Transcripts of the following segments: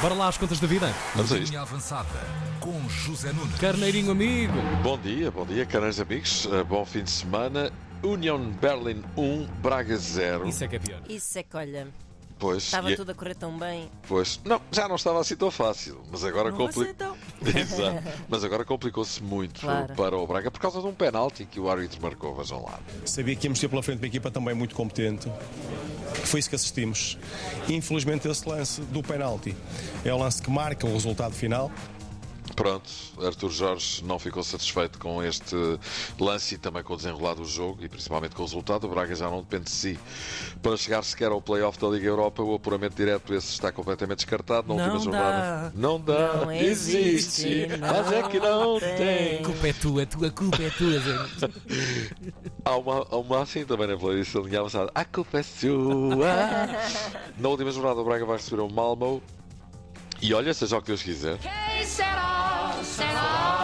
Bora lá às contas da vida. Vamos a isto. Avançada com José Nunes. Carneirinho amigo. Bom dia, bom dia, caros amigos. Uh, bom fim de semana. Union Berlin 1, Braga 0. Isso é que é pior. Isso é que, olha, Pois, estava e- é- tudo a correr tão bem. pois, não, já não estava assim tão fácil, mas agora Não Exato. Mas agora complicou-se muito Claro. para o Braga por causa de um penalti que o árbitro marcou, vejam lá. Sabia que íamos ter pela frente uma equipa também muito competente. Foi isso que assistimos. Infelizmente, esse lance do penalti é o lance que marca o resultado final. Pronto, Arthur Jorge não ficou satisfeito com este lance e também com o desenrolar do jogo e principalmente com o resultado. O Braga já não depende de si para chegar sequer ao play-off da Liga Europa. O apuramento direto, esse está completamente descartado. Na Não última dá. jornada, não dá, Não existe, existe, mas é que não tem. tem. A culpa é tua, a tua culpa é tua. Zé. Há uma, há uma assim também na playlist da linha avançada. A culpa é sua. na última jornada, o Braga vai receber o Malmo. E olha, seja o que Deus quiser.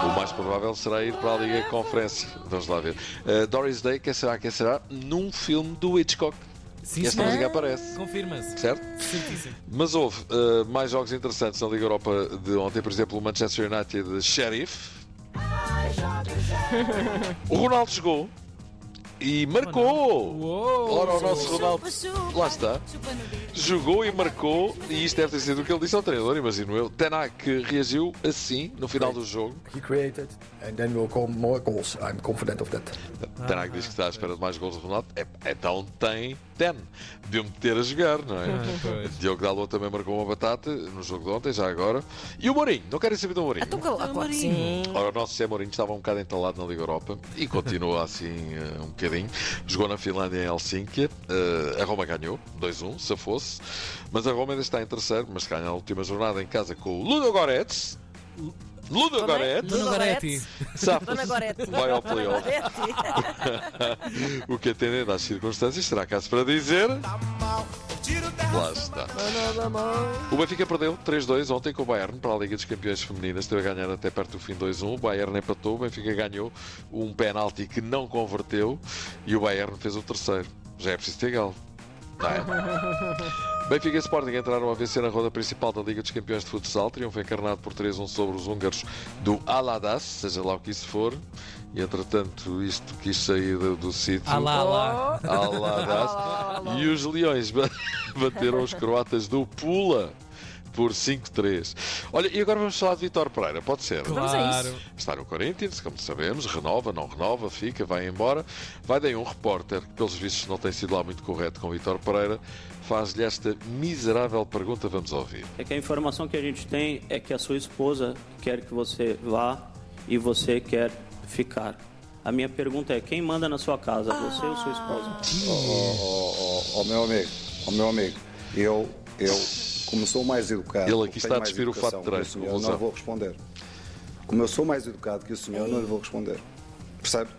O mais provável será ir para a Liga Conferência. Vamos lá ver. Uh, Doris Day, quem será? Quem será? Num filme do Hitchcock. Sim, Esta música aparece. Confirma-se. Certo? Certíssimo. Mas houve uh, mais jogos interessantes na Liga Europa de ontem, por exemplo, o Manchester United Sheriff. O Ronaldo jogou e marcou. Uou! Ora, o nosso Ronaldo. Lá está. Jogou e marcou, e isto deve ter sido o que ele disse ao treinador, imagino eu. Tenak reagiu assim no final do jogo. he created, and then will come more goals. I'm confident of that. Tenak diz que está à espera de mais gols do Ronaldo. É, então tem 10. Deu-me ter a jogar, não é? Diogo Dalot também marcou uma batata no jogo de ontem, já agora. E o Mourinho, não querem saber do Mourinho? Então, ah, claro que sim. Ora, o nosso Zé Mourinho estava um bocado entalado na Liga Europa e continua assim eh, um bocadinho. Jogou na Finlândia em Helsínquia. Eh, a Roma ganhou, 2-1, se fosse. Mas a Roma ainda está em terceiro, mas ganha a última jornada em casa com o Ludo Goretz. Ludo? Goretz. Dona Goretti. Dona. Vai ao playoff. o que atendendo às circunstâncias será caso para dizer. Lá está. O Benfica perdeu 3-2 ontem com o Bayern para a Liga dos Campeões Femininas. Esteve a ganhar até perto do fim 2-1. O Bayern empatou, o Benfica ganhou um penalti que não converteu e o Bayern fez o terceiro. Já é preciso ter galo. Não é? Benfica e Sporting entraram a vencer na roda principal da Liga dos Campeões de Futsal. Triunfo encarnado por 3-1 sobre os húngaros do Aladas, seja lá o que isso for. E entretanto, isto quis sair do, do sítio. Ah lá, lá. Aladas. E os Leões ba- bateram os croatas do Pula por 5-3. Olha, e agora vamos falar de Vitor Pereira, pode ser? Claro. Está no Corinthians, como sabemos, renova, não renova, fica, vai embora. Vai daí um repórter que, pelos vistos, não tem sido lá muito correto com Vitor Pereira, faz-lhe esta miserável pergunta. Vamos ouvir. É que a informação que a gente tem é que a sua esposa quer que você vá e você quer ficar. A minha pergunta é: quem manda na sua casa, você ou sua esposa? Ó ó, meu amigo, ó meu amigo, eu, eu, como sou mais educado, Ele aqui está a mais despir o fato de vou usar. não vou responder. Como eu sou mais educado que o senhor, não lhe vou responder. Percebe?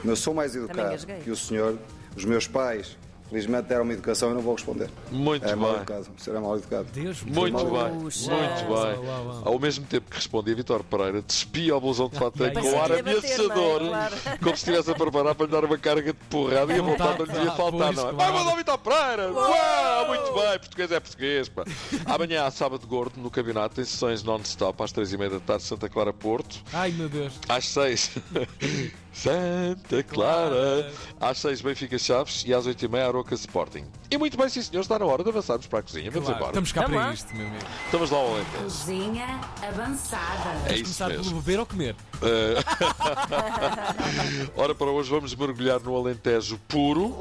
Como eu sou mais educado que o senhor, os meus pais, felizmente deram uma educação e não vou responder. Muito é mal bem. educado, o senhor é mal educado. Deus me Muito Mal bem, Puxa. muito bem. Uau, uau, uau. Ao mesmo tempo que respondia, Vitor Pereira despia o blusão de fato com ar ia bater, ameaçador, é? Claro. como se estivesse a preparar para lhe dar uma carga de porrada e a vontade não lhe devia Ah, faltar, não é? Vai mandar o Vitor Pereira! Uau, muito bem, português é português, pá. Amanhã, há sábado gordo, no campeonato, tem sessões non-stop às três e meia da tarde, Santa Clara Porto. Ai, meu Deus. Às seis, Santa Clara. Às seis, Benfica Chaves. E às oito e meia, Aroca Sporting. E muito bem, sim senhor, está na hora de avançarmos para a cozinha. Vamos Claro, embora. Estamos cá para isto, meu amigo. Estamos lá ao Alentejo. Cozinha avançada. É isso Começar mesmo. pelo beber ou comer. Ora, para hoje vamos mergulhar no Alentejo puro.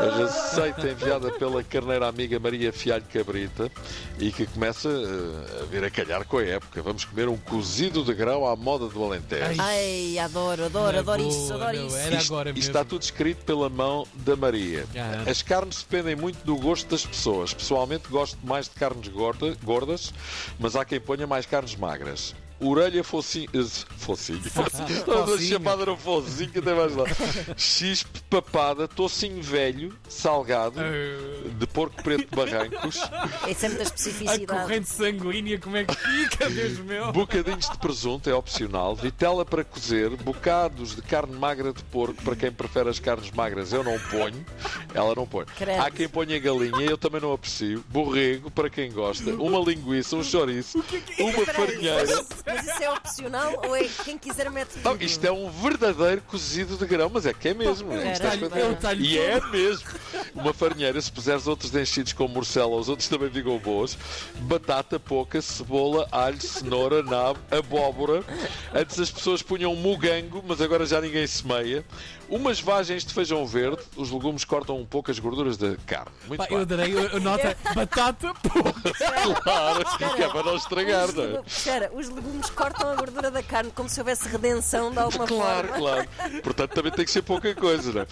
A receita enviada pela carneira amiga Maria Fialho Cabrita e que começa eh, a vir a calhar com a época. Vamos comer um cozido de grão à moda do Alentejo. Ai, adoro, adoro, adoro isso, adoro isso. Era Isto- agora isto mesmo. está tudo escrito pela mão da Maria. As carnes dependem muito do gosto das pessoas. Pessoalmente gosto mais de carnes gorda- gordas, mas há quem ponha mais carnes magras. Orelha focinho. eh, Focinho. Toda a Focinho. chamada era focinho, até mais lá. X papada, tocinho velho, salgado, de porco preto de barrancos, É sempre da A especificidade. corrente sanguínea, como é que fica, Deus meu? bocadinhos de presunto, é opcional, vitela para cozer, bocados de carne magra de porco, para quem prefere as carnes magras, eu não ponho, ela não põe. Credo. Há quem ponha galinha, eu também não aprecio, borrego, para quem gosta, uma linguiça, um chouriço, uma Peraí, farinheira. Mas isso é opcional ou é quem quiser mete Não, isto é um verdadeiro cozido de grão, mas é que é mesmo. É. Eu talho E é mesmo. Uma farinheira, se puseres outros enchidos como morcela, os outros também ficam boas. Batata pouca, cebola, alho, cenoura, nabo, abóbora. Antes as pessoas punham mugango, mas agora já ninguém semeia. Umas vagens de feijão verde, os legumes cortam um pouco as gorduras da carne. Muito Pá, bem. eu darei a nota batata, pô. Claro, que é para não estragar, Os não é? Espera, os legumes cortam a gordura da carne como se houvesse redenção de alguma Claro, forma. claro. Portanto, também tem que ser pouca coisa, não é?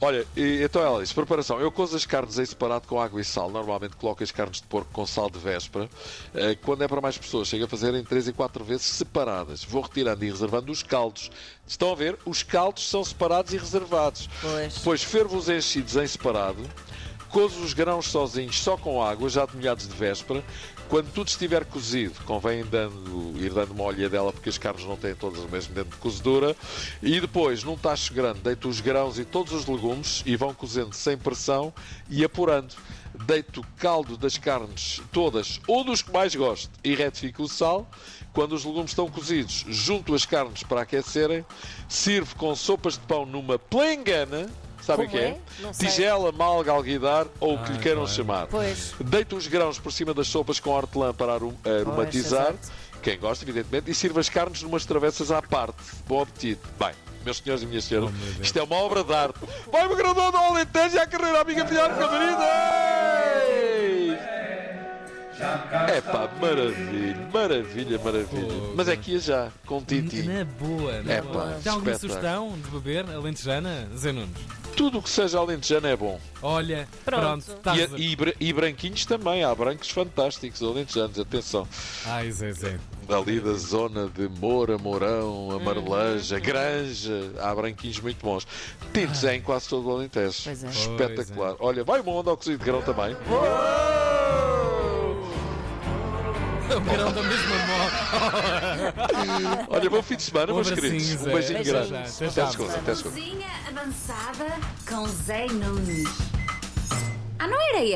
Olha, e, então ela diz: preparação. Eu cozo as carnes em separado com água e sal. Normalmente coloco as carnes de porco com sal de véspera. Eh, Quando é para mais pessoas, chego a fazer em 3 e 4 vezes separadas. Vou retirando e reservando os caldos. Estão a ver? Os caldos são separados e reservados. Pois. Depois fervo os enchidos em separado. Cozo os grãos sozinhos, só com água, já demolhados de véspera. Quando tudo estiver cozido, convém dando, ir dando uma olhadela, porque as carnes não têm todas o mesmo dentro de cozedura. E depois, num tacho grande, deito os grãos e todos os legumes e vão cozendo sem pressão e apurando. Deito o caldo das carnes todas, ou dos que mais gosto, e retifico o sal. Quando os legumes estão cozidos, junto as carnes para aquecerem. Sirvo com sopas de pão numa plengana. Sabem o que é? é? Tigela, malga, alguidar ou o que lhe Ah, queiram claro. chamar. Pois. Deito os grãos por cima das sopas com hortelã para arom- aromatizar. exato. Quem gosta, evidentemente. E sirva as carnes numas travessas à parte. Bom apetite. Bem, meus senhores e minhas senhoras, Oh, isto é uma obra de arte. Vai-me graduando ao Alentejo e à carreira, amiga filhar Camarida! É pá, maravilha, maravilha, maravilha. Fogo. Mas é que ia já, com Titi. Na boa, na É boa. pá, Tem alguma sugestão de beber alentejana, Zé Nunes? Tudo o que seja alentejano é bom. Olha, Pronto. pronto, a- E, e, e branquinhos também, há brancos fantásticos, alentejanos, atenção. Ai, Zé Zé. Ali da zona de Moura, Mourão, Hum. Amareleja, Granja, há branquinhos muito bons. Tintos é em quase todo o Alentejo. Pois é. Espetacular. Olha, vai uma onda ao cozido de grão também. O grão da mesma moto. Olha, bom fim de semana, meus queridos. Zé. Um beijinho grande. Até segunda, até segunda. Cozinha avançada com Zé Nunes. Ah, não era